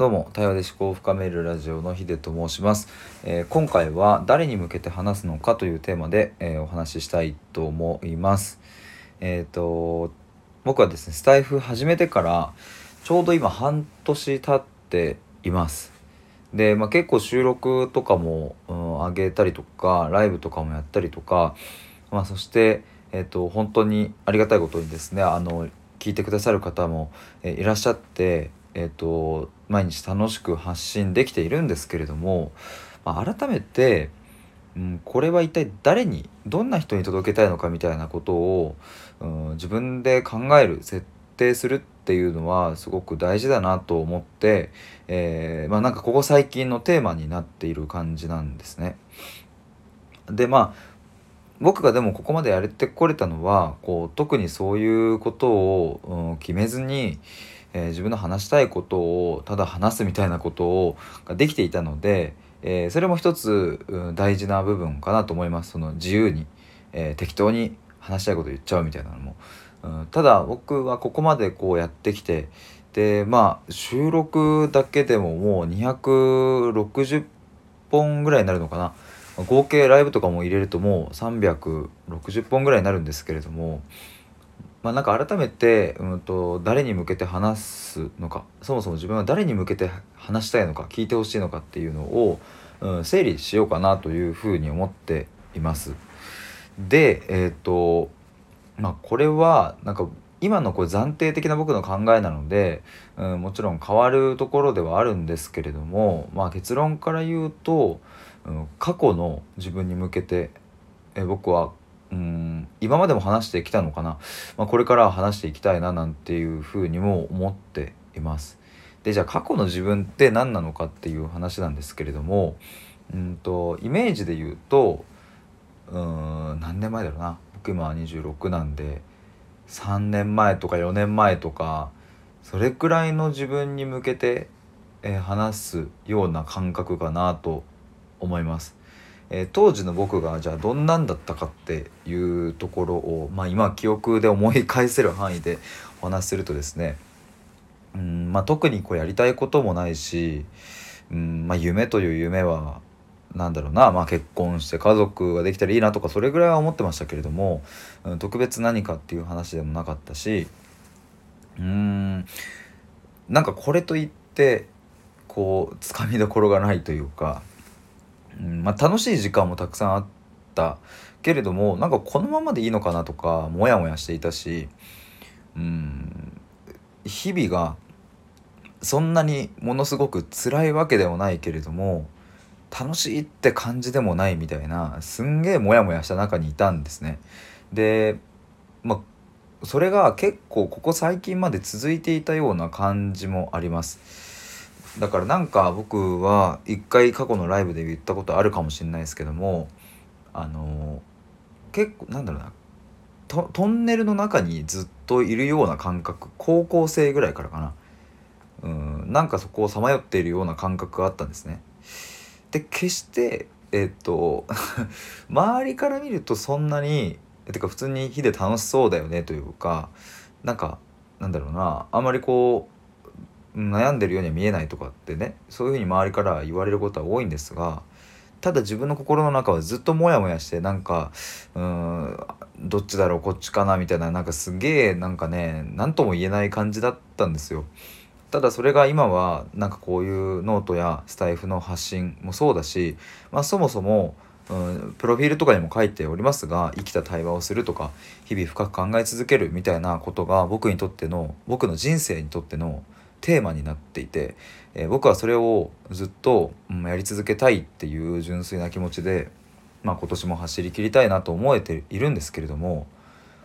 どうも対話で思考を深めるラジオのヒデと申します、えー、今回は誰に向けて話すのかというテーマで、えー、お話ししたいと思います。えっ、ー、と僕はですねスタイフ始めてからちょうど今半年経っています。で、まあ、結構収録とかも、うん、上げたりとかライブとかもやったりとか、まあ、そしてえーと、本当にありがたいことにですねあの聞いてくださる方も、えいらっしゃってえーと、毎日楽しく発信できているんですけれども、まあ、改めて、うん、これは一体誰にどんな人に届けたいのかみたいなことを、うん、自分で考える設定するっていうのはすごく大事だなと思って、えー、まあ、なんかここ最近のテーマになっている感じなんですね。でまあ僕がでもここまでやれてこれたのはこう特にそういうことを、うん、決めずに、えー、自分の話したいことをただ話すみたいなことをができていたので、えー、それも一つ、うん、大事な部分かなと思います。その自由に、えー、適当に話したいこと言っちゃうみたいなのも、うん、ただ僕はここまでこうやってきてでまあ収録だけでももう260本ぐらいになるのかな。合計ライブとかも入れるともう360本ぐらいになるんですけれどもまあ、なんか改めて、うんと、誰に向けて話すのかそもそも自分は誰に向けて話したいのか聞いてほしいのかっていうのを、うん、整理しようかなというふうに思っています。でえっ、ー、とまあこれはなんか今のこれ暫定的な僕の考えなので、うん、もちろん変わるところではあるんですけれども、まあ、結論から言うと、うん、過去の自分に向けてえ僕はうん今までも話してきたのかな、まあ、これから話していきたいななんていうふうにも思っています。でじゃあ過去の自分って何なのかっていう話なんですけれどもうんとイメージで言うとうん何年前だろうな？僕今26なんで3年前とか4年前とかそれくらいの自分に向けて、えー、話すような感覚かなと思います。えー、当時の僕がじゃあどんなんだったかっていうところを、まあ、今記憶で思い返せる範囲で お話しするとですねうんまあ、特にこうやりたいこともないし、うんまあ、夢という夢は何だろうな、まあ、結婚して家族ができたらいいなとかそれぐらいは思ってましたけれども、うん、特別何かっていう話でもなかったしうんなんかこれといってこうつかみどころがないというかうんまあ、楽しい時間もたくさんあったけれどもなんかこのままでいいのかなとかモヤモヤしていたしうん日々がそんなにものすごく辛いわけでもないけれども楽しいって感じでもないみたいなすんげえモヤモヤした中にいたんですね。でまあそれが結構ここ最近まで続いていたような感じもあります。だからなんか僕は一回過去のライブで言ったことあるかもしれないですけどもあの結構なんだろうな。トンネルの中にずっといるような感覚高校生ぐらいからかな。うんなんかそこをさまよっているような感覚があったんですね。で決してえっと 周りから見るとそんなにてか普通に日々楽しそうだよねというかなんかなんだろうな。あんまりこう悩んでるようには見えないとかってねそういうふうに周りから言われることは多いんですがただ自分の心の中はずっとモヤモヤしてなんかうんどっちだろうこっちかなみたいななんかすげえなんかね何とも言えない感じだったんですよ。ただそれが今はなんかこういうノートやスタエフの発信もそうだし、まあ、そもそもうん、プロフィールとかにも書いておりますが生きた対話をするとか日々深く考え続けるみたいなことが僕にとっての僕の人生にとってのテーマになっていて、えー、僕はそれをずっと、うん、やり続けたいっていう純粋な気持ちで、まあ、今年も走りきりたいなと思えているんですけれども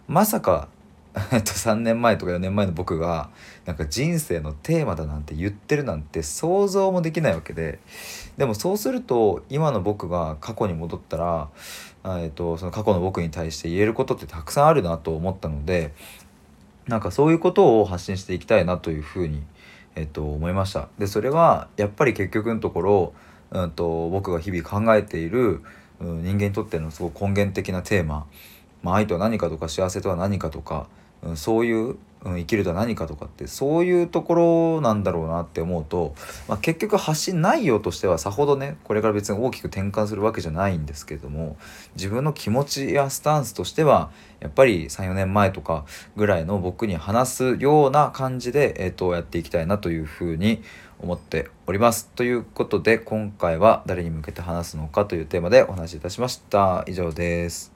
まさか 3年前とか4年前の僕がなんか人生のテーマだなんて言ってるなんて想像もできないわけででもそうすると今の僕が過去に戻ったら、えーとその過去の僕に対して言えることってたくさんあるなと思ったのでなんかそういうことを発信していきたいなというふうにえっと、思いました。でそれはやっぱり結局のところ、うんと、僕が日々考えている、うん、人間にとってのすごく根源的なテーマ、まあ、愛とは何かとか幸せとは何かとか、そういう、生きるとは何かとかってそういうところなんだろうなって思うと、まあ、結局発信内容としてはさほどねこれから別に大きく転換するわけじゃないんですけども自分の気持ちやスタンスとしてはやっぱり34年前とかぐらいの僕に話すような感じで、えー、とやっていきたいなというふうに思っております。ということで今回は誰に向けて話すのかというテーマでお話しいたしました。以上です。